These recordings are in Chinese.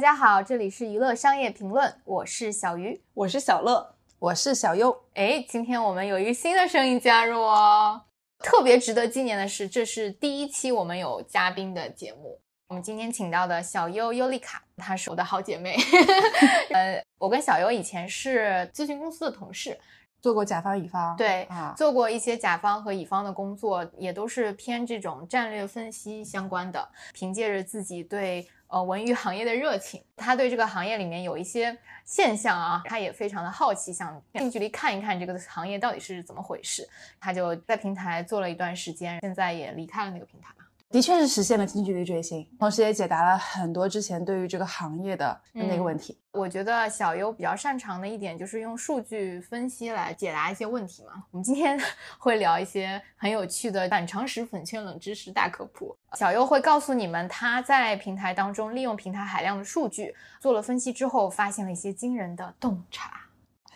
大家好，这里是娱乐商业评论，我是小鱼，我是小乐，我是小优。哎，今天我们有一个新的声音加入哦。特别值得纪念的是，这是第一期我们有嘉宾的节目。我们今天请到的小优优丽卡，她是我的好姐妹。呃，我跟小优以前是咨询公司的同事。做过甲方乙方，对啊，做过一些甲方和乙方的工作，也都是偏这种战略分析相关的。凭借着自己对呃文娱行业的热情，他对这个行业里面有一些现象啊，他也非常的好奇，想近距离看一看这个行业到底是怎么回事。他就在平台做了一段时间，现在也离开了那个平台。的确是实现了近距离追星，同时也解答了很多之前对于这个行业的那个问题。我觉得小优比较擅长的一点就是用数据分析来解答一些问题嘛。我们今天会聊一些很有趣的反常识、粉圈冷知识大科普。小优会告诉你们他在平台当中利用平台海量的数据做了分析之后，发现了一些惊人的洞察。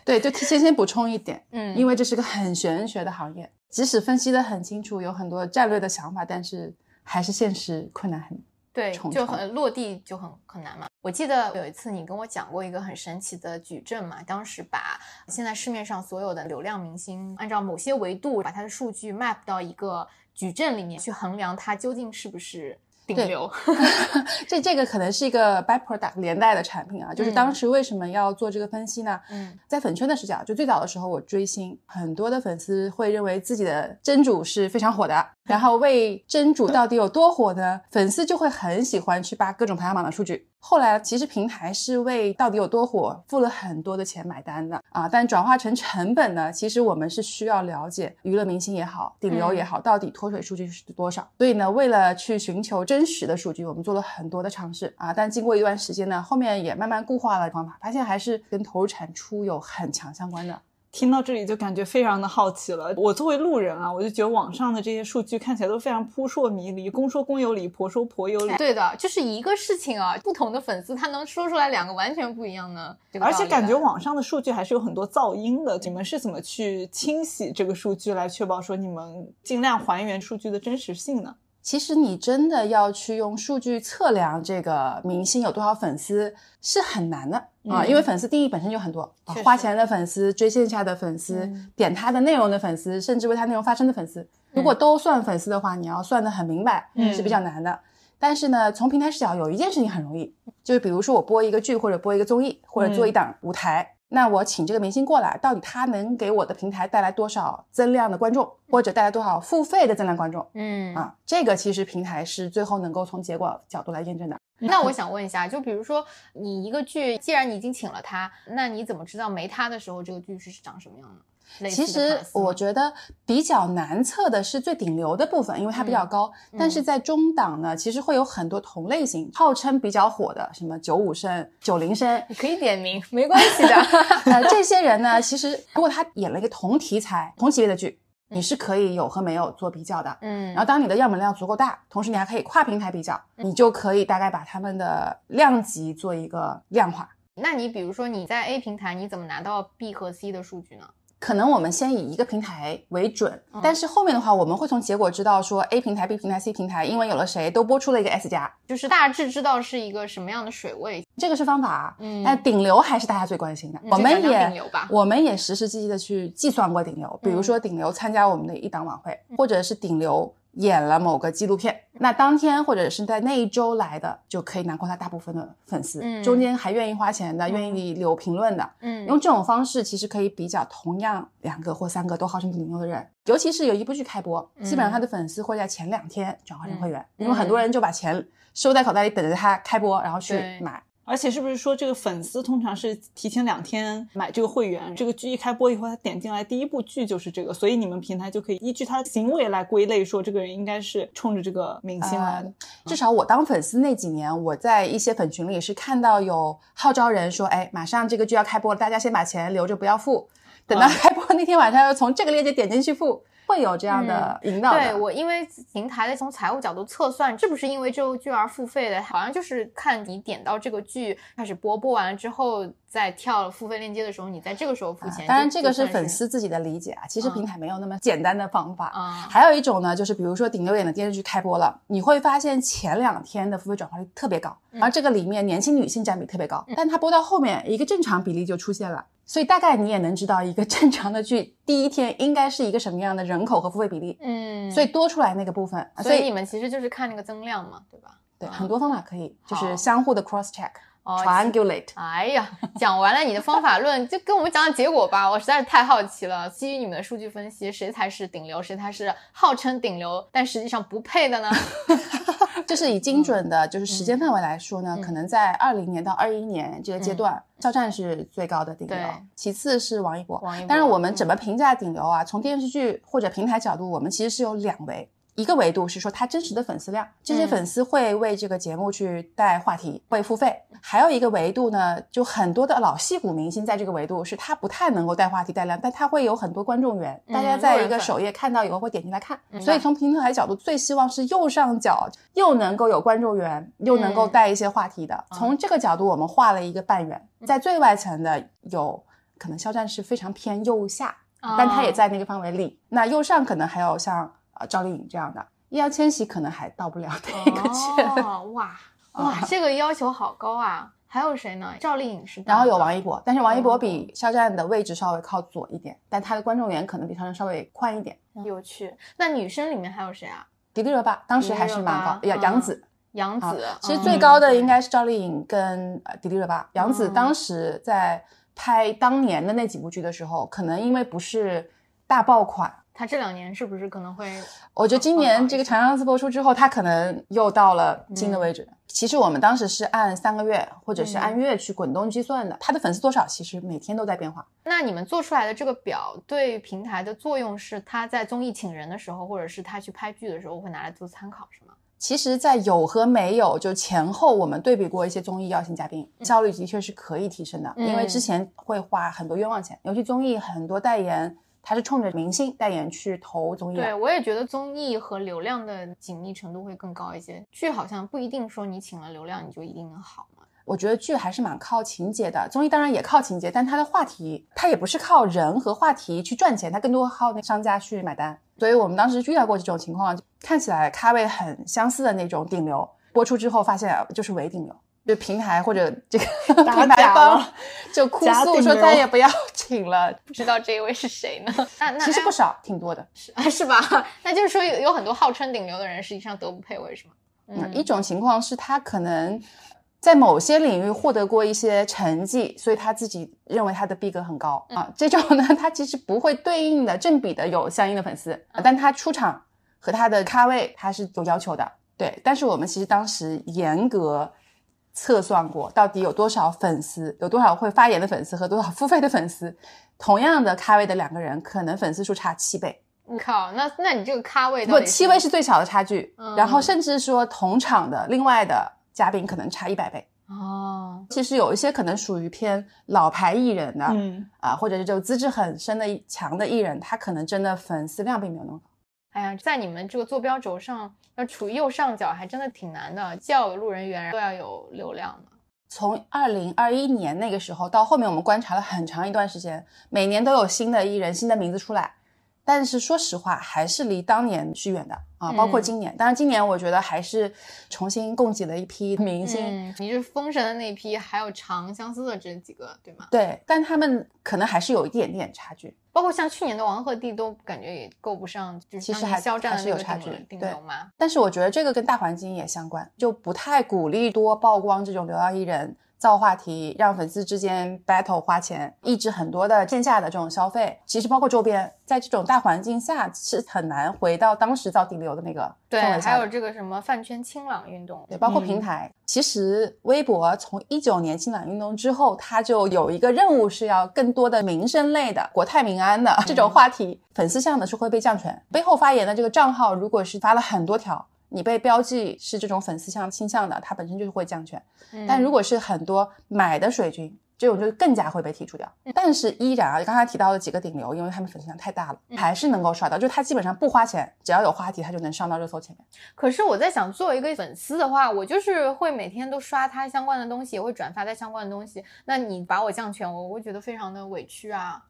对，就提前先补充一点，嗯，因为这是个很玄学的行业，即使分析的很清楚，有很多战略的想法，但是。还是现实困难很对，就很落地就很很难嘛。我记得有一次你跟我讲过一个很神奇的矩阵嘛，当时把现在市面上所有的流量明星按照某些维度把它的数据 map 到一个矩阵里面去衡量它究竟是不是。顶流，这这个可能是一个 byproduct 连带的产品啊。就是当时为什么要做这个分析呢？嗯，在粉圈的视角，就最早的时候我追星，很多的粉丝会认为自己的真主是非常火的，然后为真主到底有多火呢？粉丝就会很喜欢去扒各种排行榜的数据。后来其实平台是为到底有多火付了很多的钱买单的啊，但转化成成本呢，其实我们是需要了解娱乐明星也好，顶流也好，到底脱水数据是多少。所以呢，为了去寻求真实的数据，我们做了很多的尝试啊，但经过一段时间呢，后面也慢慢固化了方法，发现还是跟投入产出有很强相关的。听到这里就感觉非常的好奇了。我作为路人啊，我就觉得网上的这些数据看起来都非常扑朔迷离，公说公有理，婆说婆有理。对的，就是一个事情啊，不同的粉丝他能说出来两个完全不一样的。而且感觉网上的数据还是有很多噪音的。你们是怎么去清洗这个数据，来确保说你们尽量还原数据的真实性呢？其实你真的要去用数据测量这个明星有多少粉丝是很难的啊，因为粉丝定义本身就很多，花钱的粉丝、追线下的粉丝、点他的内容的粉丝，甚至为他内容发声的粉丝，如果都算粉丝的话，你要算得很明白是比较难的。但是呢，从平台视角有一件事情很容易，就是比如说我播一个剧或者播一个综艺或者做一档舞台。那我请这个明星过来，到底他能给我的平台带来多少增量的观众，或者带来多少付费的增量观众？嗯啊，这个其实平台是最后能够从结果角度来验证的。那我想问一下，就比如说你一个剧，既然你已经请了他，那你怎么知道没他的时候这个剧是长什么样的？其实我觉得比较难测的是最顶流的部分，因为它比较高。但是在中档呢，其实会有很多同类型，号称比较火的，什么九五生、九零生，你可以点名，没关系的。呃，这些人呢，其实如果他演了一个同题材、同级别的剧，你是可以有和没有做比较的。嗯。然后当你的样本量足够大，同时你还可以跨平台比较，你就可以大概把他们的量级做一个量化。那你比如说你在 A 平台，你怎么拿到 B 和 C 的数据呢？可能我们先以一个平台为准，但是后面的话，我们会从结果知道说 A 平台、B 平台、C 平台，因为有了谁都播出了一个 S 加，就是大致知道是一个什么样的水位。这个是方法，嗯，但顶流还是大家最关心的。我们也顶流吧我们也实实际际的去计算过顶流，比如说顶流参加我们的一档晚会，或者是顶流。演了某个纪录片，那当天或者是在那一周来的，就可以囊括他大部分的粉丝。嗯，中间还愿意花钱的，愿意留评论的。嗯，用这种方式其实可以比较同样两个或三个都号称顶流的人，尤其是有一部剧开播，基本上他的粉丝会在前两天转化成会员，因为很多人就把钱收在口袋里，等着他开播，然后去买。而且是不是说这个粉丝通常是提前两天买这个会员？这个剧一开播以后，他点进来第一部剧就是这个，所以你们平台就可以依据他的行为来归类，说这个人应该是冲着这个明星来的。至少我当粉丝那几年，我在一些粉群里是看到有号召人说：“哎，马上这个剧要开播了，大家先把钱留着不要付，等到开播那天晚上要从这个链接点进去付。”会有这样的引导的。对我，因为平台的从财务角度测算，是不是因为这部剧而付费的？好像就是看你点到这个剧开始播，播完了之后再跳付费链接的时候，你在这个时候付钱。当然，这个是粉丝自己的理解啊，其实平台没有那么简单的方法。啊，还有一种呢，就是比如说顶流演的电视剧开播了，你会发现前两天的付费转化率特别高，而这个里面年轻女性占比特别高，但它播到后面一个正常比例就出现了。所以大概你也能知道，一个正常的剧第一天应该是一个什么样的人口和付费比例。嗯，所以多出来那个部分，所以你们其实就是看那个增量嘛，对吧？对，很多方法可以，就是相互的 cross check。哦 triangulate。哎呀，讲完了你的方法论，就跟我们讲讲结果吧。我实在是太好奇了。基于你们的数据分析，谁才是顶流，谁才是号称顶流但实际上不配的呢？就是以精准的，就是时间范围来说呢，可能在二零年到二一年这个阶段，肖战是最高的顶流，其次是王一博。王一博。但是我们怎么评价顶流啊？从电视剧或者平台角度，我们其实是有两维。一个维度是说他真实的粉丝量，这些粉丝会为这个节目去带话题，会付费。还有一个维度呢，就很多的老戏骨明星在这个维度是他不太能够带话题带量，但他会有很多观众缘，大家在一个首页看到以后会点进来看。所以从平台角度，最希望是右上角又能够有观众缘，又能够带一些话题的。从这个角度，我们画了一个半圆，在最外层的有可能肖战是非常偏右下，但他也在那个范围里。那右上可能还有像。啊，赵丽颖这样的，易烊千玺可能还到不了那个线。哇哇，这个要求好高啊！还有谁呢？赵丽颖是，然后有王一博，但是王一博比肖战的位置稍微靠左一点，但他的观众缘可能比肖战稍微宽一点。有趣。那女生里面还有谁啊？迪丽热巴当时还是蛮高，杨杨紫，杨紫。其实最高的应该是赵丽颖跟迪丽热巴，杨紫当时在拍当年的那几部剧的时候，可能因为不是大爆款。他这两年是不是可能会？我觉得今年这个《长相思》播出之后，他可能又到了新的位置。其实我们当时是按三个月或者是按月去滚动计算的，他的粉丝多少其实每天都在变化。那你们做出来的这个表对平台的作用是，他在综艺请人的时候，或者是他去拍剧的时候会拿来做参考，是吗？其实，在有和没有就前后，我们对比过一些综艺邀请嘉宾，效率的确是可以提升的，因为之前会花很多冤枉钱，尤其综艺很多代言。他是冲着明星代言去投综艺，对我也觉得综艺和流量的紧密程度会更高一些。剧好像不一定说你请了流量你就一定能好嘛。我觉得剧还是蛮靠情节的，综艺当然也靠情节，但它的话题它也不是靠人和话题去赚钱，它更多靠那商家去买单。所以我们当时遇到过这种情况，看起来咖位很相似的那种顶流，播出之后发现就是伪顶流。就平台或者这个 平台方就哭诉说再也不要请了，不知道这一位是谁呢？那那其实不少，挺多的，是是吧？那就是说有有很多号称顶流的人，实际上德不配位，是吗？嗯，一种情况是他可能在某些领域获得过一些成绩，所以他自己认为他的逼格很高啊。这种呢，他其实不会对应的正比的有相应的粉丝，但他出场和他的咖位他是有要求的。对，但是我们其实当时严格。测算过到底有多少粉丝，有多少会发言的粉丝和多少付费的粉丝，同样的咖位的两个人，可能粉丝数差七倍。我靠，那那你这个咖位不七位是最小的差距，然后甚至说同场的另外的嘉宾可能差一百倍。哦，其实有一些可能属于偏老牌艺人的，嗯啊，或者是就资质很深的强的艺人，他可能真的粉丝量并没有那么高。哎呀，在你们这个坐标轴上要处于右上角，还真的挺难的。既要有路人缘，都要有流量的。从二零二一年那个时候到后面，我们观察了很长一段时间，每年都有新的艺人、新的名字出来。但是说实话，还是离当年是远的啊！包括今年，当然今年我觉得还是重新供给了一批明星。你是封神的那批，还有长相思的这几个，对吗？对，但他们可能还是有一点点差距。包括像去年的王鹤棣，都感觉也够不上，就是其实还还是有差距，顶流嘛。但是我觉得这个跟大环境也相关，就不太鼓励多曝光这种流量艺人。造话题，让粉丝之间 battle 花钱，抑制很多的线下的这种消费。其实包括周边，在这种大环境下是很难回到当时造顶流的那个对，还有这个什么饭圈清朗运动，对，包括平台。其实微博从一九年清朗运动之后，它就有一个任务是要更多的民生类的、国泰民安的 这种话题，粉丝向的是会被降权。背后发言的这个账号，如果是发了很多条。你被标记是这种粉丝向倾向的，它本身就是会降权。但如果是很多买的水军，这种就更加会被剔除掉。但是依然啊，刚才提到的几个顶流，因为他们粉丝量太大了，还是能够刷到，就他基本上不花钱，只要有话题，他就能上到热搜前面。可是我在想，作为一个粉丝的话，我就是会每天都刷他相关的东西，也会转发他相关的东西。那你把我降权，我会觉得非常的委屈啊。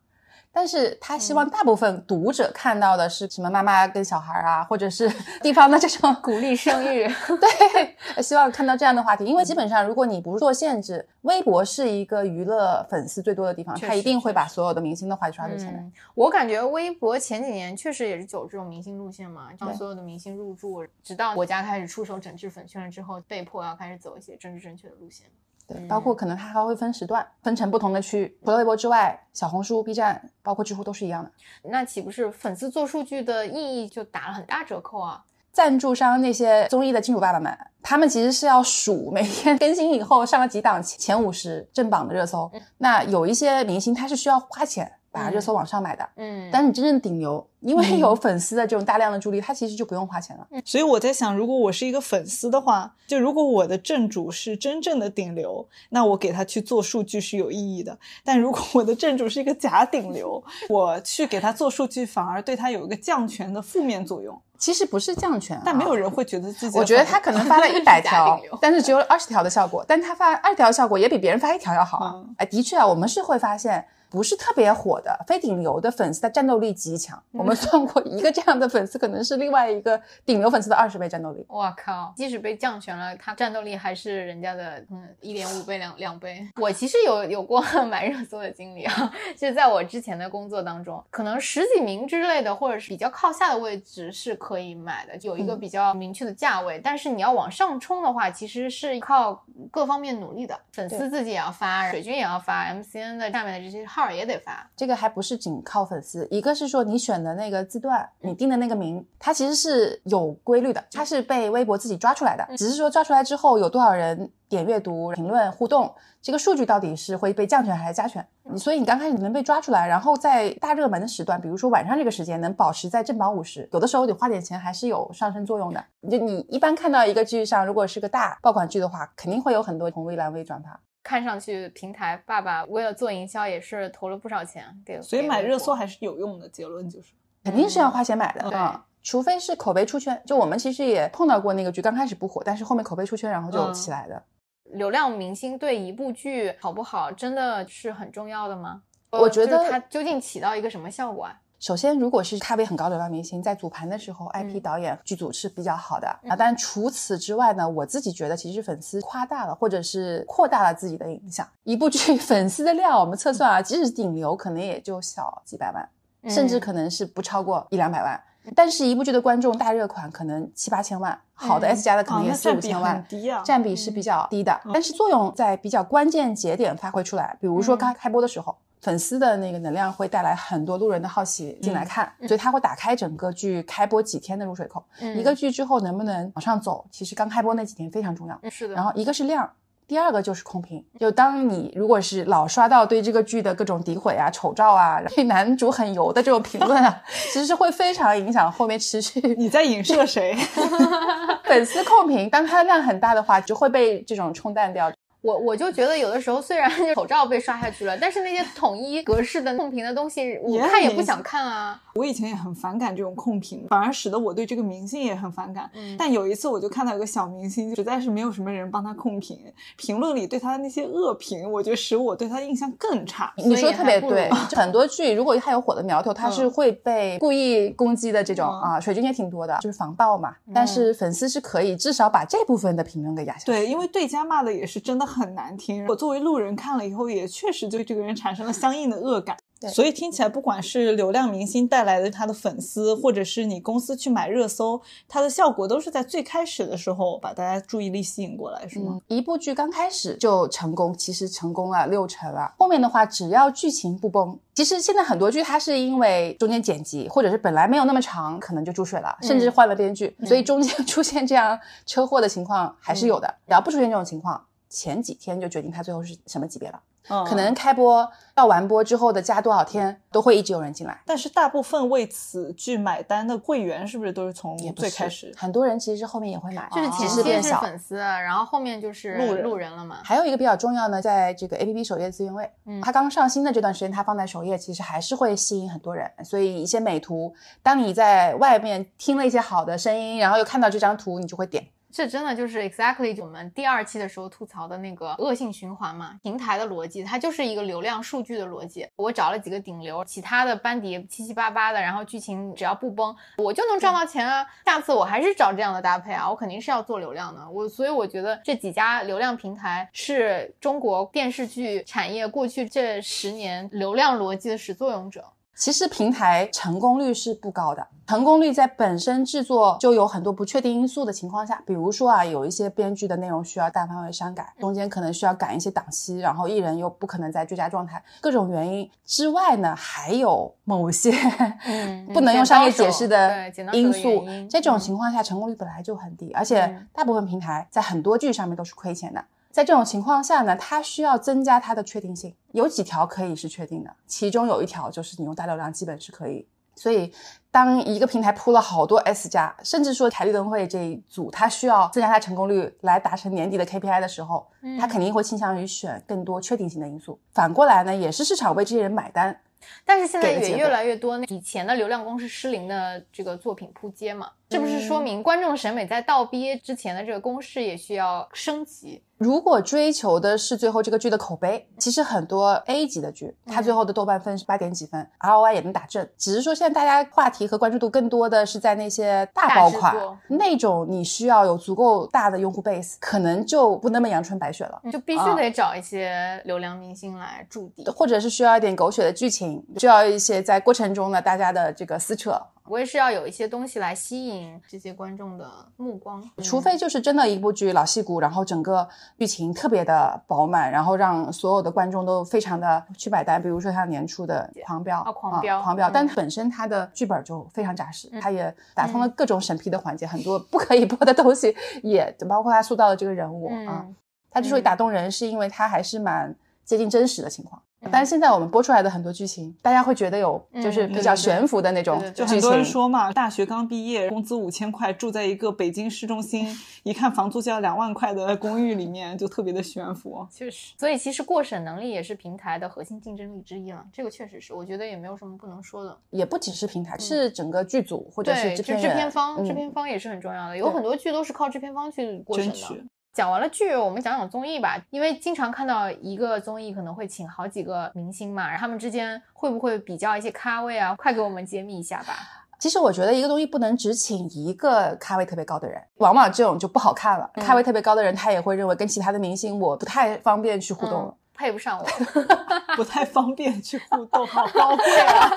但是他希望大部分读者看到的是什么妈妈跟小孩啊，或者是地方的这种 鼓励生育，对，希望看到这样的话题。因为基本上，如果你不做限制，微博是一个娱乐粉丝最多的地方，他一定会把所有的明星的话题刷在前面。我感觉微博前几年确实也是走这种明星路线嘛，让所有的明星入驻，直到国家开始出手整治粉圈了之后，被迫要开始走一些政治正确的路线。对，包括可能它还会分时段，分成不同的区域。除了微博之外，小红书、B 站，包括知乎都是一样的。那岂不是粉丝做数据的意义就打了很大折扣啊？赞助商那些综艺的金主爸爸们，他们其实是要数每天更新以后上了几档前五十正榜的热搜。那有一些明星他是需要花钱。把热搜往上买的，嗯，但是你真正顶流，因为有粉丝的这种大量的助力，他其实就不用花钱了。所以我在想，如果我是一个粉丝的话，就如果我的正主是真正的顶流，那我给他去做数据是有意义的。但如果我的正主是一个假顶流，我去给他做数据，反而对他有一个降权的负面作用。其实不是降权，但没有人会觉得自己。我觉得他可能发了一百 条，但是 只有二十条的效果，但他发二条效果也比别人发一条要好。哎，的确啊，我们是会发现。不是特别火的非顶流的粉丝，他战斗力极强。我们算过，一个这样的粉丝可能是另外一个顶流粉丝的二十倍战斗力。我靠！即使被降权了，他战斗力还是人家的嗯一点五倍两两倍。我其实有有过买热搜的经历啊，就是在我之前的工作当中，可能十几名之类的，或者是比较靠下的位置是可以买的，有一个比较明确的价位。但是你要往上冲的话，其实是靠各方面努力的，粉丝自己也要发，水军也要发，MCN 的下面的这些号。也得发，这个还不是仅靠粉丝，一个是说你选的那个字段，你定的那个名，它其实是有规律的，它是被微博自己抓出来的，只是说抓出来之后有多少人点阅读、评论、互动，这个数据到底是会被降权还是加权？你所以你刚开始能被抓出来，然后在大热门的时段，比如说晚上这个时间能保持在正榜五十，有的时候你花点钱还是有上升作用的。就你一般看到一个剧上，如果是个大爆款剧的话，肯定会有很多红微蓝微转发。看上去平台爸爸为了做营销也是投了不少钱给，所以买热搜还是有用的。结论就是肯定是要花钱买的，对，除非是口碑出圈。就我们其实也碰到过那个剧，刚开始不火，但是后面口碑出圈，然后就起来的。流量明星对一部剧好不好真的是很重要的吗？我觉得它究竟起到一个什么效果啊？首先，如果是咖位很高的流量明星，在组盘的时候，IP 导演剧组是比较好的啊。但除此之外呢，我自己觉得其实粉丝夸大了，或者是扩大了自己的影响。一部剧 粉丝的量，我们测算啊，即使顶流，可能也就小几百万，甚至可能是不超过一两百万。但是，一部剧的观众大热款可能七八千万，好的 S 加的可能也四五千万，占比是比较低的。但是作用在比较关键节点发挥出来，比如说刚开播的时候。粉丝的那个能量会带来很多路人的好奇进来看，所以他会打开整个剧开播几天的入水口。一个剧之后能不能往上走，其实刚开播那几天非常重要。是的。然后一个是量，第二个就是空屏。就当你如果是老刷到对这个剧的各种诋毁啊、丑照啊、对男主很油的这种评论啊，其实是会非常影响后面持续。你在影射谁？粉丝控评，当它的量很大的话，就会被这种冲淡掉。我我就觉得有的时候虽然 口罩被刷下去了，但是那些统一格式的控屏的东西，我看也不想看啊。我以前也很反感这种控评，反而使得我对这个明星也很反感。但有一次我就看到一个小明星，实在是没有什么人帮他控评，评论里对他的那些恶评，我觉得使我对他印象更差。你说特别对，很多剧如果他有火的苗头，他是会被故意攻击的这种啊，水军也挺多的，就是防爆嘛。但是粉丝是可以至少把这部分的评论给压下去。对，因为对家骂的也是真的。很难听，我作为路人看了以后，也确实对这个人产生了相应的恶感。所以听起来，不管是流量明星带来的他的粉丝，或者是你公司去买热搜，它的效果都是在最开始的时候把大家注意力吸引过来，是吗？一部剧刚开始就成功，其实成功了六成了。后面的话，只要剧情不崩，其实现在很多剧它是因为中间剪辑，或者是本来没有那么长，可能就注水了，甚至换了编剧，所以中间 出现这样车祸的情况还是有的。只要不出现这种情况。前几天就决定它最后是什么级别了。嗯可能开播到完播之后的加多少天，都会一直有人进来。但是大部分为此剧买单的会员是不是都是从最开始？很多人其实是后面也会买，就是哦前期是。粉丝，然后后面就是路人路人了嘛。还有一个比较重要呢，在这个 A P P 首页资源位，嗯它刚上新的这段时间，它放在首页，其实还是会吸引很多人。所以一些美图，当你在外面听了一些好的声音，然后又看到这张图，你就会点。这真的就是 exactly 我们第二期的时候吐槽的那个恶性循环嘛，平台的逻辑，它就是一个流量数据的逻辑。我找了几个顶流，其他的班底七七八八的，然后剧情只要不崩，我就能赚到钱啊。下次我还是找这样的搭配啊，我肯定是要做流量的。我所以我觉得这几家流量平台是中国电视剧产业过去这十年流量逻辑的始作俑者。其实平台成功率是不高的，成功率在本身制作就有很多不确定因素的情况下，比如说啊，有一些编剧的内容需要大范围删改，中间可能需要赶一些档期，然后艺人又不可能在最佳状态，各种原因之外呢，还有某些嗯 不能用商业解释的因素这种嗯情况下成功率本来就很低，而且嗯大部分平台在很多剧上面都是亏钱的。在这种情况下呢，它需要增加它的确定性，有几条可以是确定的，其中有一条就是你用大流量基本是可以。所以，当一个平台铺了好多 S 加，甚至说凯利灯会这一组，它需要增加它成功率来达成年底的 KPI 的时候，嗯它肯定会倾向于选更多确定性的因素。反过来呢，也是市场为这些人买单。但是现在也越来越多那以前的流量公式失灵的这个作品扑街嘛，是不是说嗯明观众审美在倒逼之前的这个公式也需要升级？如果追求的是最后这个剧的口碑，其实很多 A 级的剧，它最后的豆瓣分是八点几分、r o i 也能打正。只是说现在大家话题和关注度更多的是在那些大爆款那种，你需要有足够大的用户 base，可能就不那么阳春白雪了。你就必须啊得找一些流量明星来驻地。或者是需要一点狗血的剧情，需要一些在过程中呢大家的这个撕扯，我也是要有一些东西来吸引这些观众的目光，除非就是真的一部剧老戏骨，然后整个剧情特别的饱满，然后让所有的观众都非常的去买单。比如说像年初的《狂飙》啊狂飙狂飙，嗯但本身它的剧本就非常扎实，嗯它也打通了各种审批的环节，很多不可以播的东西也包括他塑造的这个人物啊。嗯，它之所以打动人，是因为他还是蛮接近真实的情况。但是现在我们播出来的很多剧情，大家会觉得有就是嗯比较悬浮的那种。就很多人说嘛，大学刚毕业，工资五千块，住在一个北京市中心，一看房租就要两万块的公寓里面，就特别的悬浮。确实，所以其实过审能力也是平台的核心竞争力之一了。这个确实是，我觉得也没有什么不能说的。也不只是平台，是整个剧组或者是制片制片方，嗯制片方也是很重要的。有很多剧都是靠制片方去过审的。讲完了剧，我们讲讲综艺吧，因为经常看到一个综艺可能会请好几个明星嘛，然后他们之间会不会比较一些咖位啊？快给我们揭秘一下吧。其实我觉得一个东西不能只请一个咖位特别高的人，往往这种就不好看了。嗯咖位特别高的人，他也会认为跟其他的明星我不太方便去互动了。嗯配不上我，不太方便去互动，好高贵啊！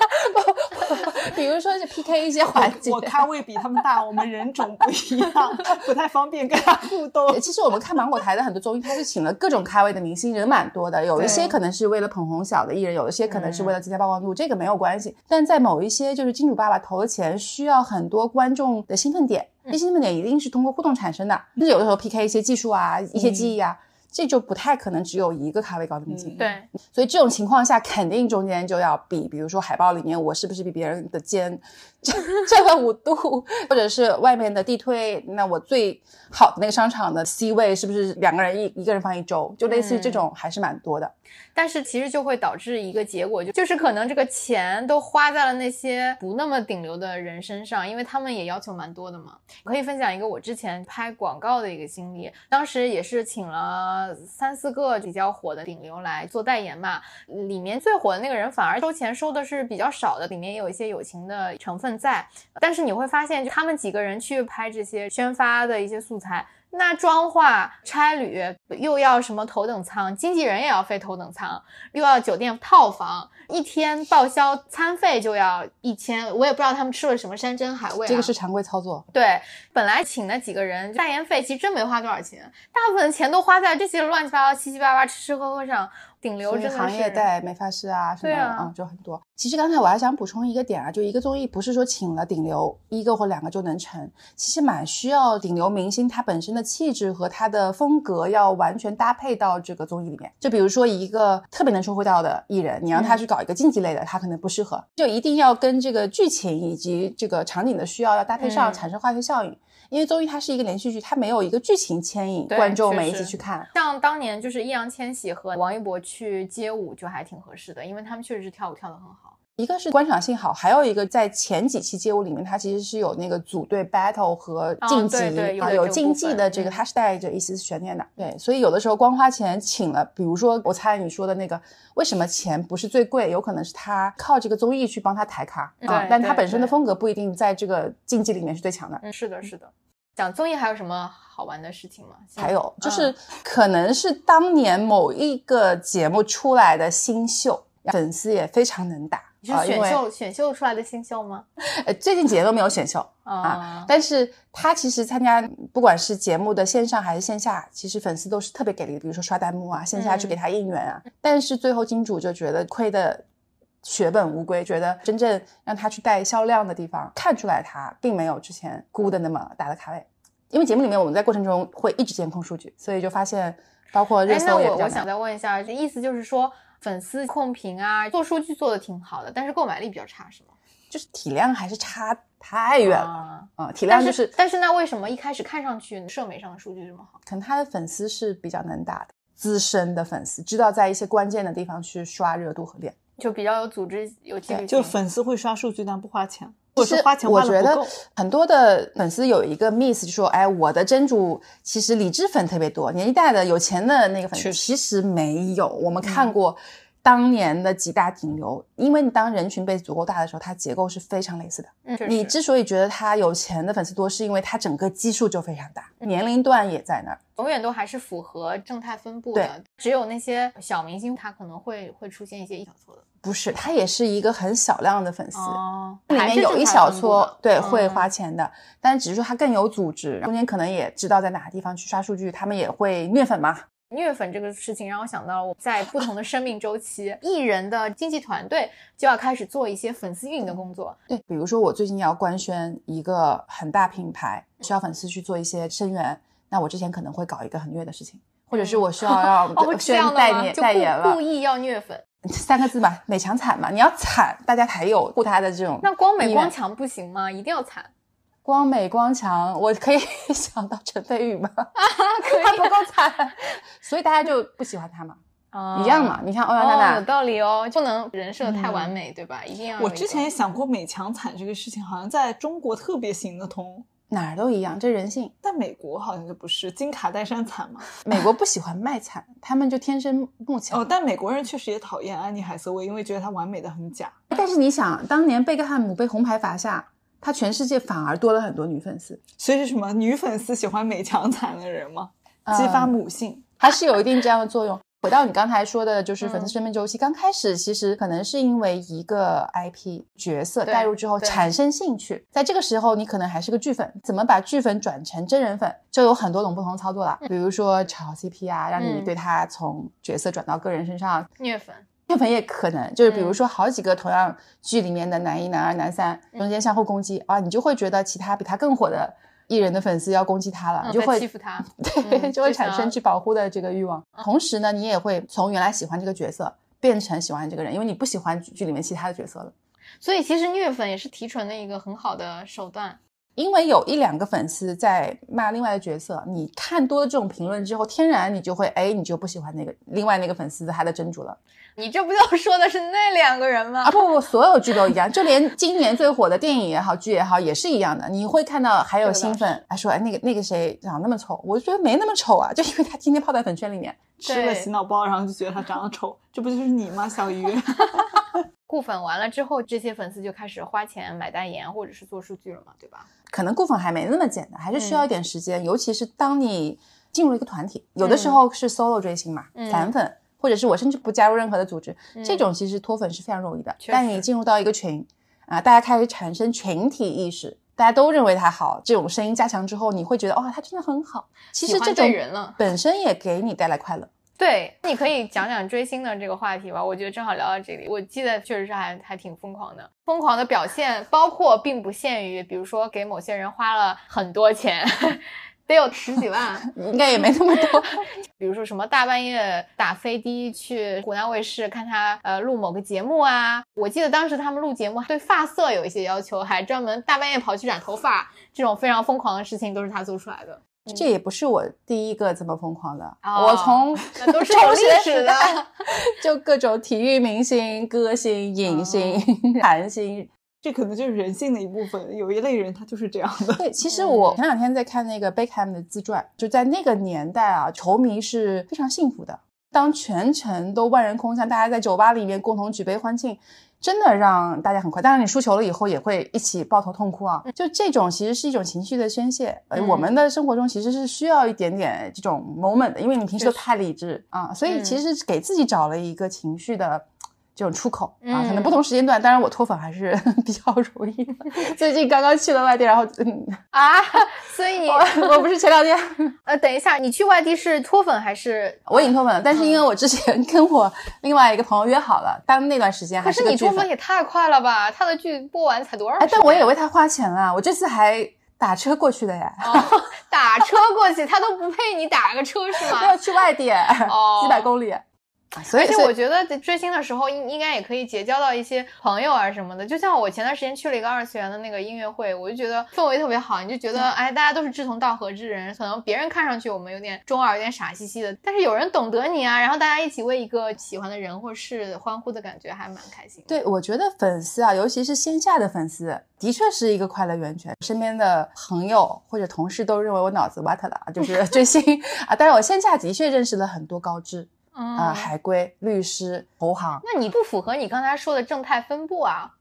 比如说是 PK 一些环节。我咖位比他们大，我们人种不一样，不太方便跟他互动。其实我们看芒果台的很多综艺，它是请了各种咖位的明星，人蛮多的。有一些可能是为了捧红小的艺人，有一些可能是为嗯了增加曝光度，这个没有关系。但在某一些就是金主爸爸投的钱，需要很多观众的兴奋点，嗯这些兴奋点一定是通过互动产生的。甚至有的时候 PK 一些技术啊，一些技艺啊。这就不太可能只有一个咖位高的明星，嗯对，所以这种情况下，肯定中间就要比，比如说海报里面我是不是比别人的肩这这个五度，或者是外面的地推，那我最好的那个商场的 C 位是不是两个人一一个人放一周，就类似于这种还是蛮多的。但是其实就会导致一个结果，就就是可能这个钱都花在了那些不那么顶流的人身上，因为他们也要求蛮多的嘛。可以分享一个我之前拍广告的一个经历，当时也是请了三四个比较火的顶流来做代言嘛，里面最火的那个人反而收钱收的是比较少的，里面也有一些友情的成分在。但是你会发现，就他们几个人去拍这些宣发的一些素材。那妆化、差旅又要什么头等舱，经纪人也要飞头等舱，又要酒店套房，一天报销餐费就要一千，我也不知道他们吃了什么山珍海味、啊。这个是常规操作。对，本来请那几个人代言费其实真没花多少钱，大部分钱都花在这些乱七八糟、七七八八吃吃喝喝上。顶流真的是行业带美发师啊什么啊就很多。其实刚才我还想补充一个点啊，就一个综艺不是说请了顶流一个或两个就能成，其实蛮需要顶流明星他本身的气质和他的风格要完全搭配到这个综艺里面。就比如说一个特别能说会道的艺人，你让他去搞一个竞技类的，他可能不适合，就一定要跟这个剧情以及这个场景的需要要搭配上，嗯产生化学效应。因为综艺它是一个连续剧，它没有一个剧情牵引观众们一起去看。像当年就是易烊千玺和王一博去街舞就还挺合适的，因为他们确实是跳舞跳得很好。一个是观赏性好，还有一个在前几期街舞里面，它其实是有那个组队 battle 和晋级，哦对对有竞技的这个，嗯它是带着一丝丝悬念的。对，所以有的时候光花钱请了，比如说我猜你说的那个，为什么钱不是最贵？有可能是他靠这个综艺去帮他抬咖啊对，但他本身的风格不一定在这个竞技里面是最强的。嗯，是的，是的。讲综艺还有什么好玩的事情吗？还有就是嗯，可能是当年某一个节目出来的新秀，粉丝也非常能打你是选秀、选秀出来的新秀吗？呃最近几年都没有选秀，啊啊，但是他其实参加不管是节目的线上还是线下，其实粉丝都是特别给力的，比如说刷弹幕啊，线下去给他应援啊。但是最后金主就觉得亏的血本无归，觉得真正让他去带销量的地方，看出来他并没有之前估的那么大的卡位。因为节目里面我们在过程中会一直监控数据，所以就发现包括热搜也比较难。我我想再问一下，这意思就是说粉丝控评啊，做数据做的挺好的，但是购买力比较差，是吗？就是体量还是差太远了啊。啊、体量就是但是那为什么一开始看上去社媒上的数据这么好？可能他的粉丝是比较能打的，资深的粉丝，知道在一些关键的地方去刷热度和量。就比较有组织、有纪律性。就粉丝会刷数据，但不花钱，或其实者说花钱我觉得。很多的粉丝有一个 miss，就说，哎，我的真主其实理智粉特别多，年纪大的有钱的那个粉丝其实没有。我们嗯看过当年的几大顶流，因为你当人群 base 足够大的时候，它结构是非常类似的。嗯，你之所以觉得他有钱的粉丝多，是因为他整个基数就非常大，年龄段也在那儿。永远都还是符合正态分布的，只有那些小明星，他可能会会出现一些一小撮的。不是，他也是一个很小量的粉丝。哦，里面有一小撮对嗯会花钱的，但是只是说他更有组织，中间可能也知道在哪个地方去刷数据，他们也会虐粉嘛。虐粉这个事情让我想到，我在不同的生命周期，艺人的经纪团队就要开始做一些粉丝运营的工作。对，比如说我最近要官宣一个很大品牌，需要粉丝去做一些声援，那我之前可能会搞一个很虐的事情，或者是我需要要哦，这宣？代言就代言了故故，意要虐粉。三个字吧，美强惨嘛，你要惨，大家才有护他的这种。那光美光强不行吗？一定要惨光美光强，我可以 想到陈飞宇吗？啊？可他不够惨，所以大家就不喜欢他嘛。啊一样嘛，你看欧阳娜哦，娜有道理哦，不能人设太完嗯美，对吧？一定要我之前也想过美强惨这个事情，好像在中国特别行得通，哪儿都一样，这人性。但美国好像就不是金卡戴珊惨嘛。美国不喜欢卖惨，他们就天生慕强。哦，但美国人确实也讨厌安妮海瑟薇，因为觉得她完美的很假。但是你想，当年贝克汉姆被红牌罚下，他全世界反而多了很多女粉丝，所以是什么女粉丝喜欢美强惨的人吗？激发嗯母性。还是有一定这样的作用。回到你刚才说的，就是粉丝嗯生命周期，刚开始其实可能是因为一个 IP 角色带入之后产生兴趣，在这个时候你可能还是个剧粉，怎么把剧粉转成真人粉，就有很多种不同的操作了。比如说炒 CP 啊，让你嗯对他从角色转到个人身上，虐粉。虐粉也可能，就是比如嗯说好几个同样剧里面的男一、男二、男三中间相互攻击啊，你就会觉得其他比他更火的艺人的粉丝要攻击他了，嗯你就会欺负他，对，嗯就会产生去保护的这个欲望。同时呢，你也会从原来喜欢这个角色变成喜欢这个人，因为你不喜欢剧剧里面其他的角色了。所以其实虐粉也是提纯的一个很好的手段。因为有一两个粉丝在骂另外的角色，你看多了这种评论之后，天然你就会哎，你就不喜欢那个另外那个粉丝的他的真主了你这不就说的是那两个人吗？啊！不不不，所有剧都一样，就连今年最火的电影也好，剧也好，也是一样的。你会看到还有新粉还说哎那个那个谁长那么丑，我就觉得没那么丑啊，就因为他天天泡在粉圈里面。吃了洗脑包，然后就觉得他长得丑，这不就是你吗，小鱼？固粉完了之后，这些粉丝就开始花钱买代言或者是做数据了嘛，对吧？可能固粉还没那么简单，还是需嗯要一点时间。尤其是当你进入一个团体，有的时候是 solo 追星嘛，嗯散粉，或者是我甚至不加入任何的组织，嗯这种其实脱粉是非常容易的。但你进入到一个群啊，大家开始产生群体意识，大家都认为他好，这种声音加强之后，你会觉得哦，他真的很好。其实这种对人了 本身也给你带来快乐。对，你可以讲讲追星的这个话题吧。我觉得正好聊到这里，我记得确实是还还挺疯狂的，疯狂的表现包括并不限于，比如说给某些人花了很多钱。得有十几万，应该也没那么多。比如说什么大半夜打飞的去湖南卫视看他呃录某个节目啊，我记得当时他们录节目对发色有一些要求，还专门大半夜跑去染头发，这种非常疯狂的事情都是他做出来的。这也不是我第一个这么疯狂的，我从都是 有历史的，就各种体育明星、歌星、影星、韩星。这可能就是人性的一部分，有一类人他就是这样的。对，其实我前两天在看那个贝克汉姆的自传，就在那个年代啊，球迷是非常幸福的。当全城都万人空巷，大家在酒吧里面共同举杯欢庆，真的让大家很快。当然，你输球了以后也会一起抱头痛哭啊。就这种其实是一种情绪的宣泄。呃，我们的生活中其实是需要一点点这种 moment 的，因为你平时都太理智啊，所以其实是给自己找了一个情绪的。这种出口啊，可能不同时间段，当然我脱粉还是 比较容易的。最近刚刚去了外地，然后嗯啊，所以你我不是前两天 呃，等一下，你去外地是脱粉还是？我已经脱粉了，但是因为我之前跟我另外一个朋友约好了，当那段时间还是你脱粉也太快了吧？他的剧播完才多少？哎，但我也为他花钱了，我这次还打车过去的呀。打车过去，他都不配你打个车是吗？要去外地，几百公里。而且我觉得追星的时候应应该也可以结交到一些朋友啊什么的。就像我前段时间去了一个二次元的那个音乐会，我就觉得氛围特别好。你就觉得哎，大家都是志同道合之人。可能别人看上去我们有点中二、有点傻兮兮的，但是有人懂得你啊，然后大家一起为一个喜欢的人或事欢呼的感觉还蛮开心。对，我觉得粉丝啊，尤其是线下的粉丝，的确是一个快乐源泉。身边的朋友或者同事都认为我脑子瓦特了，就是追星 啊。但是我线下的确认识了很多高知。啊，海归、律师、投行，那你不符合你刚才说的正态分布啊，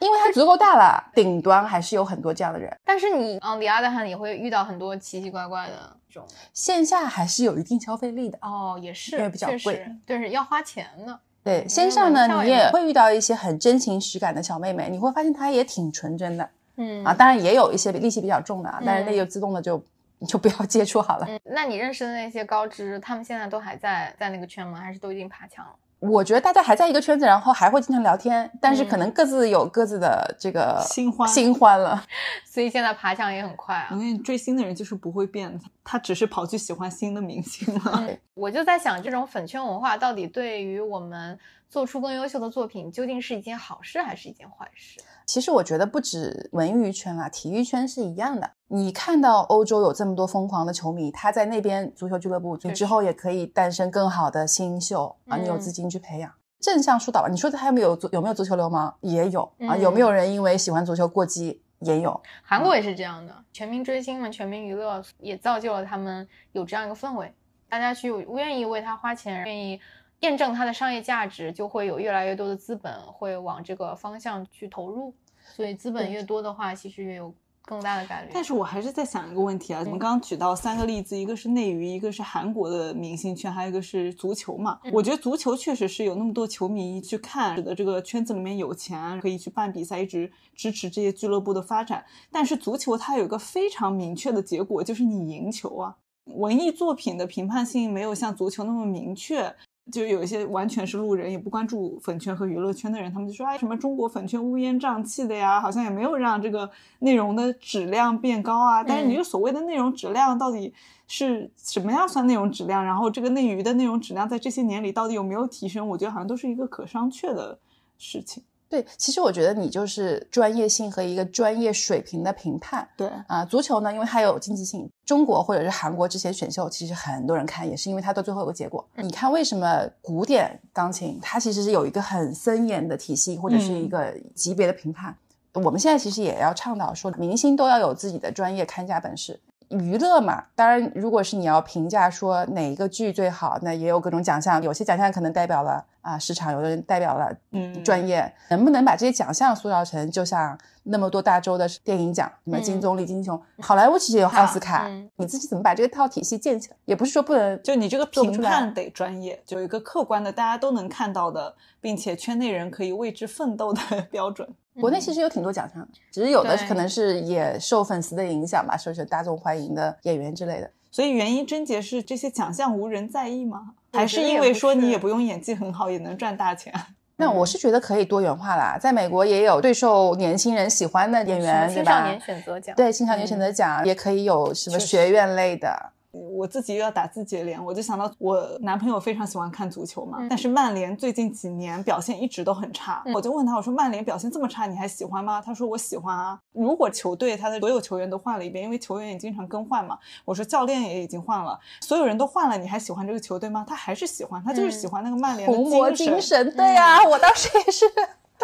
因为它足够大了，顶端还是有很多这样的人。但是你，on the other hand，也会遇到很多奇奇怪怪的这种，线下还是有一定消费力的哦，也是，因为比较贵，就是要花钱的。对，线上呢，你也会遇到一些很真情实感的小妹妹，你会发现她也挺纯真的，嗯啊，当然也有一些戾气比较重的，但是那就自动的就。你就不要接触好了。嗯，那你认识的那些高知，他们现在都还在在那个圈吗？还是都已经爬墙了？我觉得大家还在一个圈子，然后还会经常聊天，但是可能各自有各自的这个新欢新欢了。所以现在爬墙也很快啊。因为追星的人就是不会变，他只是跑去喜欢新的明星了。我就在想，这种粉圈文化到底对于我们做出更优秀的作品，究竟是一件好事还是一件坏事？其实我觉得不止文娱圈啊，体育圈是一样的。你看到欧洲有这么多疯狂的球迷，他在那边足球俱乐部，你之后也可以诞生更好的新秀啊！你有资金去培养，正向疏导吧。你说他有没有足有没有足球流氓？也有啊。有没有人因为喜欢足球过激？也有。韩国也是这样的，全民追星嘛，全民娱乐也造就了他们有这样一个氛围，大家去愿意为他花钱，愿意。验证它的商业价值，就会有越来越多的资本会往这个方向去投入。所以资本越多的话，其实越有更大的概率。但是我还是在想一个问题啊，我们刚刚举到三个例子，一个是内娱，一个是韩国的明星圈，还有一个是足球嘛。我觉得足球确实是有那么多球迷去看，使得这个圈子里面有钱，可以去办比赛，一直支持这些俱乐部的发展。但是足球它有一个非常明确的结果，就是你赢球啊。文艺作品的评判性没有像足球那么明确。就有一些完全是路人，也不关注粉圈和娱乐圈的人，他们就说：“哎，什么中国粉圈乌烟瘴气的呀？好像也没有让这个内容的质量变高啊。”但是你就所谓的内容质量到底是什么样算内容质量？然后这个内娱的内容质量在这些年里到底有没有提升？我觉得好像都是一个可商榷的事情。对，其实我觉得你就是专业性和一个专业水平的评判。对啊，足球呢，因为它有竞技性，中国或者是韩国之前选秀，其实很多人看也是因为它到最后有个结果。你看为什么古典钢琴它其实是有一个很森严的体系或者是一个级别的评判？我们现在其实也要倡导说，明星都要有自己的专业看家本事。娱乐嘛，当然，如果是你要评价说哪一个剧最好，那也有各种奖项，有些奖项可能代表了啊市场，有的人代表了嗯。专业，能不能把这些奖项塑造成就像那么多大洲的电影奖，什么金棕榈、金熊，好莱坞其实有奥斯卡，你自己怎么把这个套体系建起来？也不是说不能，就你这个评判得专业，就有一个客观的，大家都能看到的，并且圈内人可以为之奋斗的标准。国内其实有挺多奖项，只是有的可能是也受粉丝的影响吧，受是大众欢迎的演员之类的。所以原因症结是这些奖项无人在意吗？还是因为说你也不用演技很好也能赚大钱？那我是觉得可以多元化啦，在美国也有最受年轻人喜欢的演员，对吧青少年？选择奖，对青少年选择奖也可以有什么学院类的，我自己又要打自己的脸，我就想到我男朋友非常喜欢看足球嘛，嗯但是曼联最近几年表现一直都很差，嗯我就问他，我说曼联表现这么差，你还喜欢吗？他说我喜欢啊。如果球队他的所有球员都换了一遍，因为球员也经常更换嘛，我说教练也已经换了，所有人都换了，你还喜欢这个球队吗？他还是喜欢，他就是喜欢那个曼联的红魔精精神，对呀、我当时也是。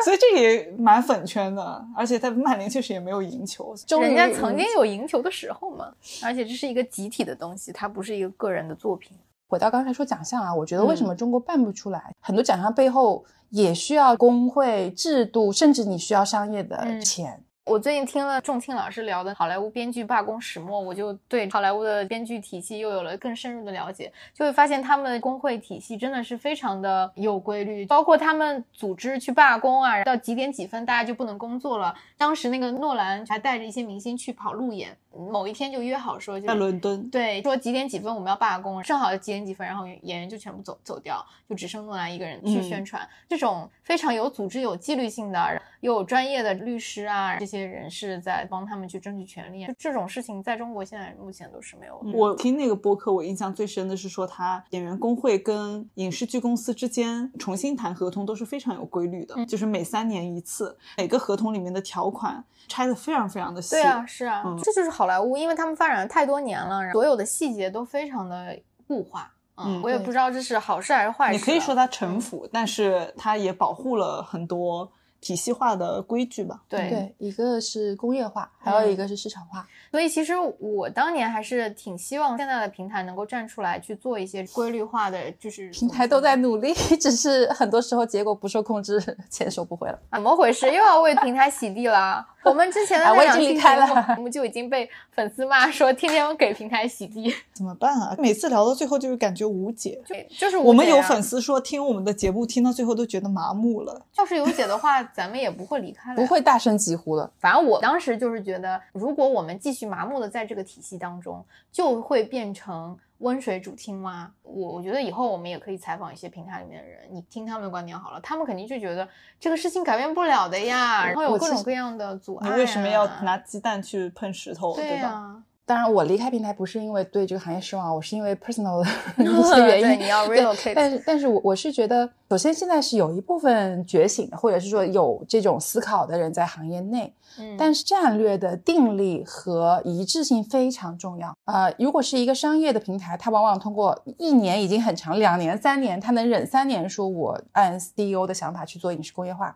所以这个也蛮粉圈的，而且他曼联确实也没有赢球，终于人家曾经有赢球的时候嘛，而且这是一个集体的东西，它不是一个个人的作品。回到刚才说奖项啊，我觉得为什么中国办不出来？很多奖项背后也需要工会制度，甚至你需要商业的嗯钱。我最近听了仲庆老师聊的好莱坞编剧罢工始末，我就对好莱坞的编剧体系又有了更深入的了解，就会发现他们的工会体系真的是非常的有规律，包括他们组织去罢工啊，到几点几分大家就不能工作了。当时那个诺兰还带着一些明星去跑路演，某一天就约好说就在伦敦。对，说几点几分我们要罢工，正好几点几分，然后演员就全部走走掉，就只剩诺兰一个人去嗯宣传。这种非常有组织、有纪律性的，又有专业的律师啊，这些人士在帮他们去争取权利。就这种事情，在中国现在目前都是没有的。我听那个播客，我印象最深的是说，他演员工会跟影视剧公司之间重新谈合同都是非常有规律的，嗯就是每三年一次，每个合同里面的条款拆的非常非常的细。对啊，是啊，嗯这就是好莱坞，因为他们发展了太多年了，所有的细节都非常的固化。嗯我也不知道这是好事还是坏事。你可以说它城府，但是它也保护了很多体系化的规矩吧。对对，一个是工业化，还有一个是市场化。所以其实我当年还是挺希望现在的平台能够站出来去做一些规律化的，就是平台都在努力，只是很多时候结果不受控制，钱收不回了。怎么回事？又要为平台洗地了？我们之前的啊我已那两期经离开了节目我们就已经被粉丝骂说天天给平台洗地，怎么办啊？每次聊到最后就是感觉无解。就就是我们有粉丝说听我们的节目听到最后都觉得麻木了。要是有解的话，咱们也不会离开了。不会大声疾呼了。反正我当时就是觉得，如果我们继续麻木的在这个体系当中，就会变成温水煮青蛙。我我觉得以后我们也可以采访一些平台里面的人，你听他们的观点好了，他们肯定就觉得这个事情改变不了的呀，然后有各种各样的阻碍、啊。你为什么要拿鸡蛋去碰石头，对吧？呀、当然，我离开平台不是因为对这个行业失望，我是因为 personal 的一 些原因。对你要 relocate 但是，但是我我是觉得，首先现在是有一部分觉醒的，或者是说有这种思考的人在行业内，嗯，但是战略的定力和一致性非常重要。呃，如果是一个商业的平台，它往往通过一年已经很长，两年、三年，它能忍三年说我按 CEO 的想法去做影视工业化，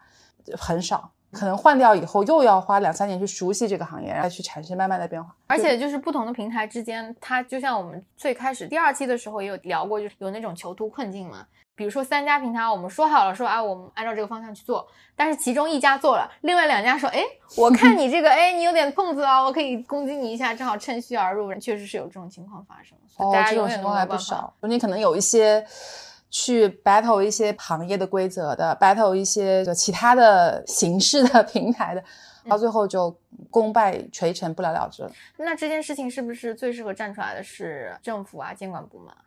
很少。可能换掉以后，又要花两三年去熟悉这个行业，然后去产生慢慢的变化。而且就是不同的平台之间，它就像我们最开始第二期的时候也有聊过，就是有那种囚徒困境嘛。比如说三家平台，我们说好了说啊，我们按照这个方向去做，但是其中一家做了，另外两家说，哎，我看你这个，哎，你有点空子啊，我可以攻击你一下，正好趁虚而入，确实是有这种情况发生。所以哦大，家这永远都种情况还不。少。你可能有一些去 battle 一些行业的规则的，battle 一些其他的形式的 平台的，到最后就功败垂成，不了了之了。那这件事情是不是最适合站出来的是政府啊、监管部门啊？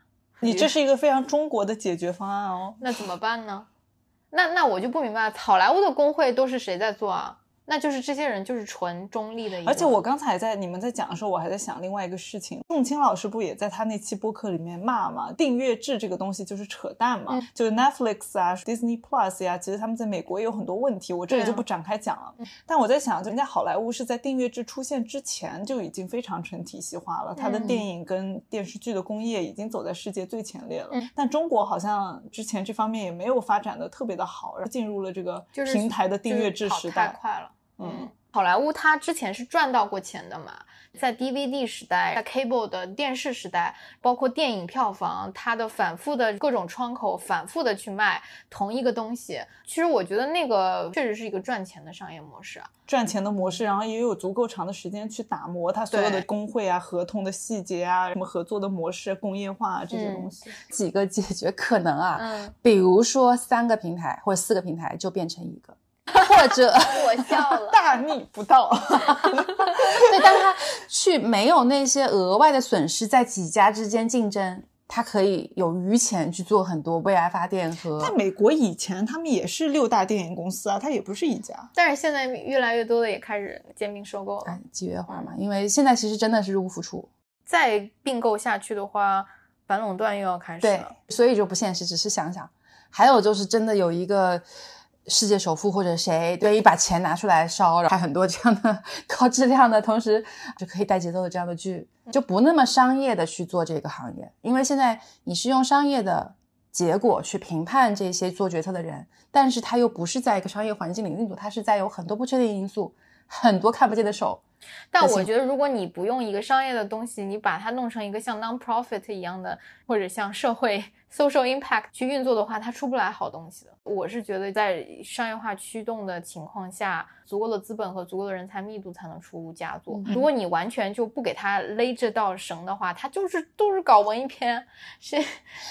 你这是一个非常中国的解决方案哦。那怎么办呢？那那我就不明白，好莱坞的工会都是谁在做啊？那就是这些人就是纯中立的一。而且我刚才在你们在讲的时候，我还在想另外一个事情。宋青老师不也在他那期播客里面骂吗？订阅制这个东西就是扯淡嘛，嗯就是 Netflix 啊、Disney Plus 呀、其实他们在美国也有很多问题，我这里就不展开讲了。但我在想，人家好莱坞是在订阅制出现之前就已经非常成体系化了，他的嗯电影跟电视剧的工业已经走在世界最前列了。嗯但中国好像之前这方面也没有发展的特别的好，然后进入了这个平台的订阅制就是时代。太快了。嗯，好莱坞它之前是赚到过钱的嘛，在 DVD 时代，在 cable 的电视时代，包括电影票房，它的反复的各种窗口，反复的去卖同一个东西。其实我觉得那个确实是一个赚钱的商业模式啊。赚钱的模式，然后也有足够长的时间去打磨它所有的工会啊、合同的细节啊、什么合作的模式、工业化啊这些东西。几个解决可能啊，嗯，比如说三个平台或者四个平台就变成一个，或者 我笑了。大逆不道。对，当他去没有那些额外的损失，在几家之间竞争，他可以有余钱去做很多未来发电和。在美国以前，他们也是六大电影公司啊，它也不是一家。但是现在越来越多的也开始兼并收购了，集约化嘛。因为现在其实真的是入不敷出，再并购下去的话，反垄断又要开始对了。，所以就不现实，只是想想。还有就是真的有一个。世界首富或者谁愿意把钱拿出来烧，拍很多这样的高质量的，同时就可以带节奏的这样的剧，就不那么商业的去做这个行业。因为现在你是用商业的结果去评判这些做决策的人，但是他又不是在一个商业环境里运作，他是在有很多不确定因素，很多看不见的手。但我觉得，如果你不用一个商业的东西，你把它弄成一个像 non-profit 一样的，或者像社会 social impact 去运作的话，它出不来好东西的。我是觉得，在商业化驱动的情况下，足够的资本和足够的人才密度才能出佳作。嗯如果你完全就不给它勒这道绳的话，它就是都是搞文艺片，是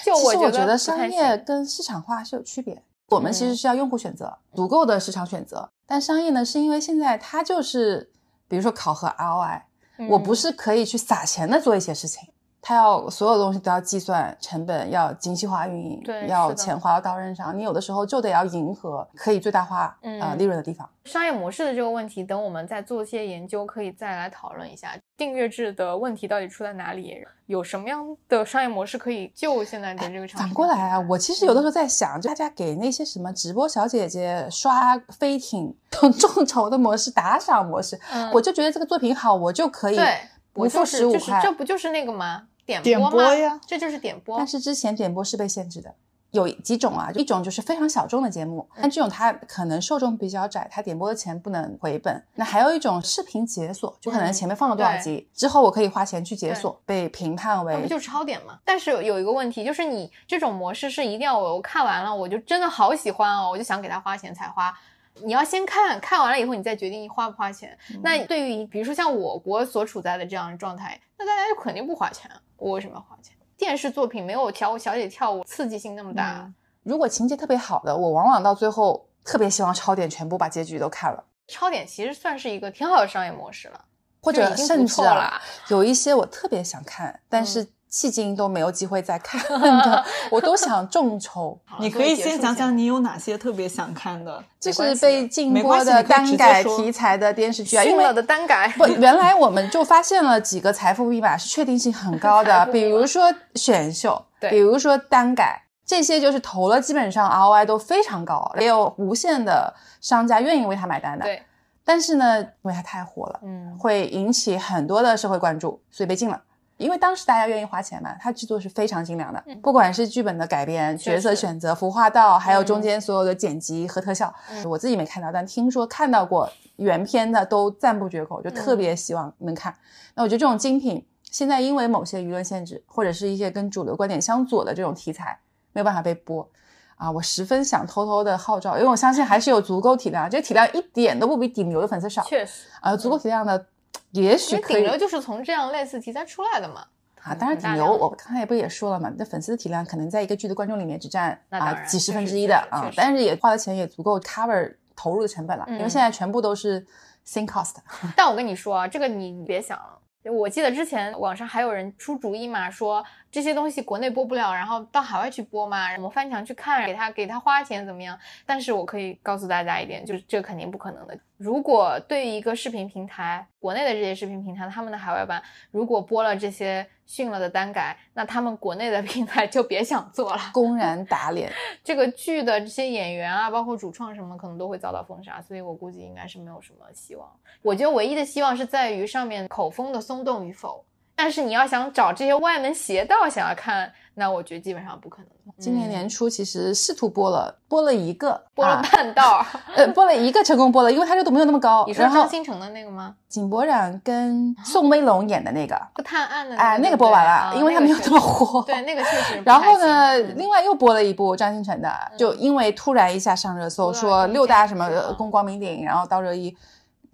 就我觉得商业跟市场化是有区别。我们其实是要用户选择，足够的市场选择，但商业呢，是因为现在它就是，比如说考核 ROI，、我不嗯。是可以去撒钱的做一些事情，它要所有东西都要计算成本，要精细化运营，对要钱花到刀刃上。你有的时候就得要迎合可以最大化、呃嗯利润的地方。商业模式的这个问题，等我们再做一些研究，可以再来讨论一下订阅制的问题到底出在哪里，有什么样的商业模式可以救现在的这个场。反过来啊，我其实有的时候在想，就大家给那些什么直播小姐姐刷飞艇、众筹的模式、打赏模式，嗯我就觉得这个作品好，我就可以对，不付我就是十五块。就是这不就是那个吗？点点播呀这就是点播但。是之前点播是被限制的，有几种啊，一种就是非常小众的节目，嗯但这种它可能受众比较窄，它点播的钱不能回本。那还有一种视频解锁，就可能嗯前面放了多少对集，之后我可以花钱去解锁，被评判为不就是超点吗？但是有有一个问题，就是你这种模式是一定要我看完了，我就真的好喜欢哦，我就想给他花钱才花。你要先看看完了以后，你再决定你花不花钱。嗯那对于比如说像我国所处在的这样的状态，那大家就肯定不花钱。我为什么要花钱？电视作品没有跳小姐跳舞刺激性那么大。嗯如果情节特别好的，我往往到最后特别希望超点全部把结局都看了，超点其实算是一个挺好的商业模式了，或者已经不甚至啊错了，有一些我特别想看，但嗯是迄今都没有机会再看 的，我都想众筹。你可以先讲讲你有哪些特别想看的。就是被禁播的单改题材的电视剧啊，因为训了的单改。不，原来我们就发现了几个财富密码是确定性很高的，比如说选秀，对比如说单改，这些就是投了，基本上 ROI 都非常高，也有无限的商家愿意为他买单的。对，但是呢，因为它太火了，嗯，会引起很多的社会关注，所以被禁了。因为当时大家愿意花钱嘛，它制作是非常精良的，不管是剧本的改编、角色选择、服化道，还有中嗯。间所有的剪辑和特效，嗯。我自己没看到，但听说看到过原片的都赞不绝口，就特嗯。别希望能看。那我觉得这种精品现在因为某些舆论限制，或者是一些跟主流观点相左的这种题材，没有办法被播。啊，我十分想偷偷的号召，因为我相信还是有足够体量，这个体量一点都不比顶流的粉丝少，确实，啊，足够体量的，也许可以顶流就是从这样类似题材出来的嘛。啊。当然，顶流我刚才也不也说了嘛，那粉丝的体量可能在一个剧的观众里面只占啊几十分之一的啊但是也花的钱也足够 cover 投入的成本了，因为嗯现在全部都是 sink cost。但我跟你说啊，这个你别想了。我记得之前网上还有人出主意嘛，说这些东西国内播不了，然后到海外去播嘛，我们翻墙去看，给他给他花钱怎么样？但是我可以告诉大家一点，就是这肯定不可能的。如果对于一个视频平台，国内的这些视频平台，他们的海外版如果播了这些训了的单改，那他们国内的平台就别想做了。公然打脸，这个剧的这些演员啊，包括主创什么，可能都会遭到封杀，所以我估计应该是没有什么希望。我觉得唯一的希望是在于上面口风的松动与否。但是你要想找这些歪门邪道想要看，那我觉得基本上不可能。今年年初其实试图播了，播了一个，播了啊半道儿，呃，播了一个成功播了，因为它热度没有那么高。你说然后张新成的那个吗？井柏然跟宋威龙演的那个，不探案的哎，那个那个播完了，啊因为它没有那么火。对，那个确实 然后呢，嗯另外又播了一部张新成的，就因为突然一下上热搜，说六大什么公光明顶，然后到热议，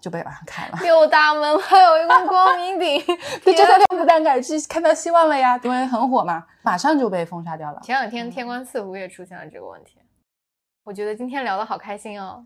就被晚上开了。六大门还有一个光明顶，对，这条六不单改剧看到希望了呀，因为很火嘛，马上就被封杀掉了。前两天天官赐福也出现了这个问题。我觉得今天聊的好开心哦，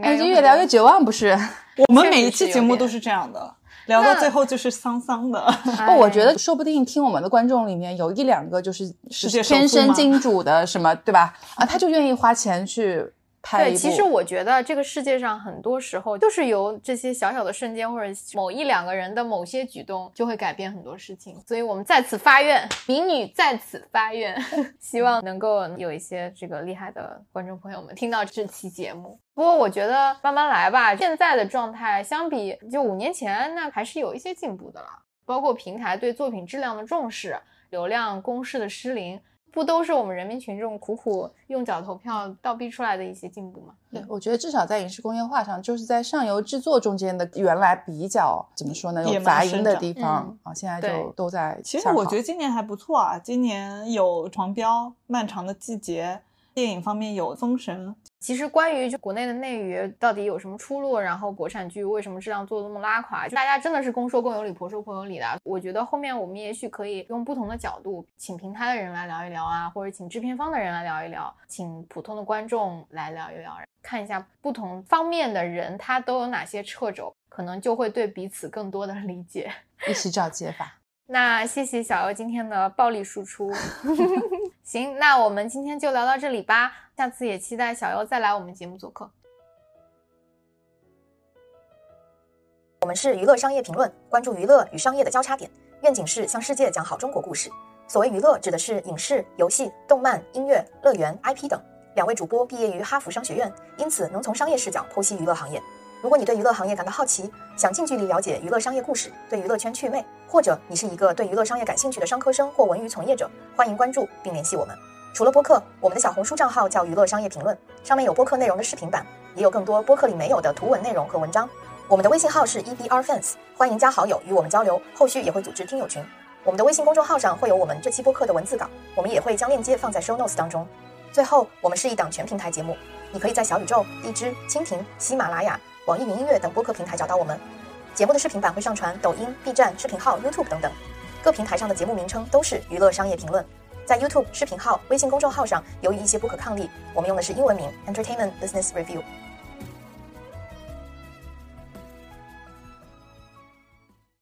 哎，就越聊越绝望，不是？我们每一期节目都是这样的，聊到最后就是丧丧的。不，我觉得说不定听我们的观众里面有一两个就是是天生金主的什么，对吧？啊，他就愿意花钱去。对，其实我觉得这个世界上很多时候就是由这些小小的瞬间，或者某一两个人的某些举动，就会改变很多事情。所以我们在此发愿，民女在此发愿，希望能够有一些这个厉害的观众朋友们听到这期节目。不过我觉得慢慢来吧，现在的状态相比就五年前，那还是有一些进步的了。包括平台对作品质量的重视，流量公式的失灵。不都是我们人民群众苦苦用脚投票倒逼出来的一些进步吗？对，我觉得至少在影视工业化上，就是在上游制作中间的原来比较怎么说呢，有杂音的地方啊，现在就都在。其实我觉得今年还不错啊，今年有《床标》《漫长的季节》，电影方面有《封神》。其实关于就国内的内娱到底有什么出路，然后国产剧为什么质量做的那么拉垮，就大家真的是公说公有理，婆说婆有理的。我觉得后面我们也许可以用不同的角度，请平台的人来聊一聊啊，或者请制片方的人来聊一聊，请普通的观众来聊一聊，看一下不同方面的人他都有哪些掣肘，可能就会对彼此更多的理解，一起找解法。那谢谢小优今天的暴力输出。行，那我们今天就聊到这里吧。下次也期待小优再来我们节目做客。我们是娱乐商业评论，关注娱乐与商业的交叉点，愿景是向世界讲好中国故事。所谓娱乐，指的是影视、游戏、动漫、音乐、乐园、IP 等。两位主播毕业于哈佛商学院，因此能从商业视角剖析娱乐行业。如果你对娱乐行业感到好奇，想近距离了解娱乐商业故事，对娱乐圈趣味，或者你是一个对娱乐商业感兴趣的商科生或文娱从业者，欢迎关注并联系我们。除了播客，我们的小红书账号叫娱乐商业评论，上面有播客内容的视频版，也有更多播客里没有的图文内容和文章。我们的微信号是 EVRFans，欢迎加好友与我们交流，后续也会组织听友群。我们的微信公众号上会有我们这期播客的文字稿，我们也会将链接放在 Show Notes 当中。最后，我们是一档全平台节目，你可以在小宇宙、荔枝、蜻蜓、喜马拉雅。网易云音乐等播客平台找到我们，节目的视频版会上传抖音、B 站视频号、YouTube 等等，各平台上的节目名称都是娱乐商业评论。在 YouTube 视频号、微信公众号上，由于一些不可抗力，我们用的是英文名 Entertainment Business Review。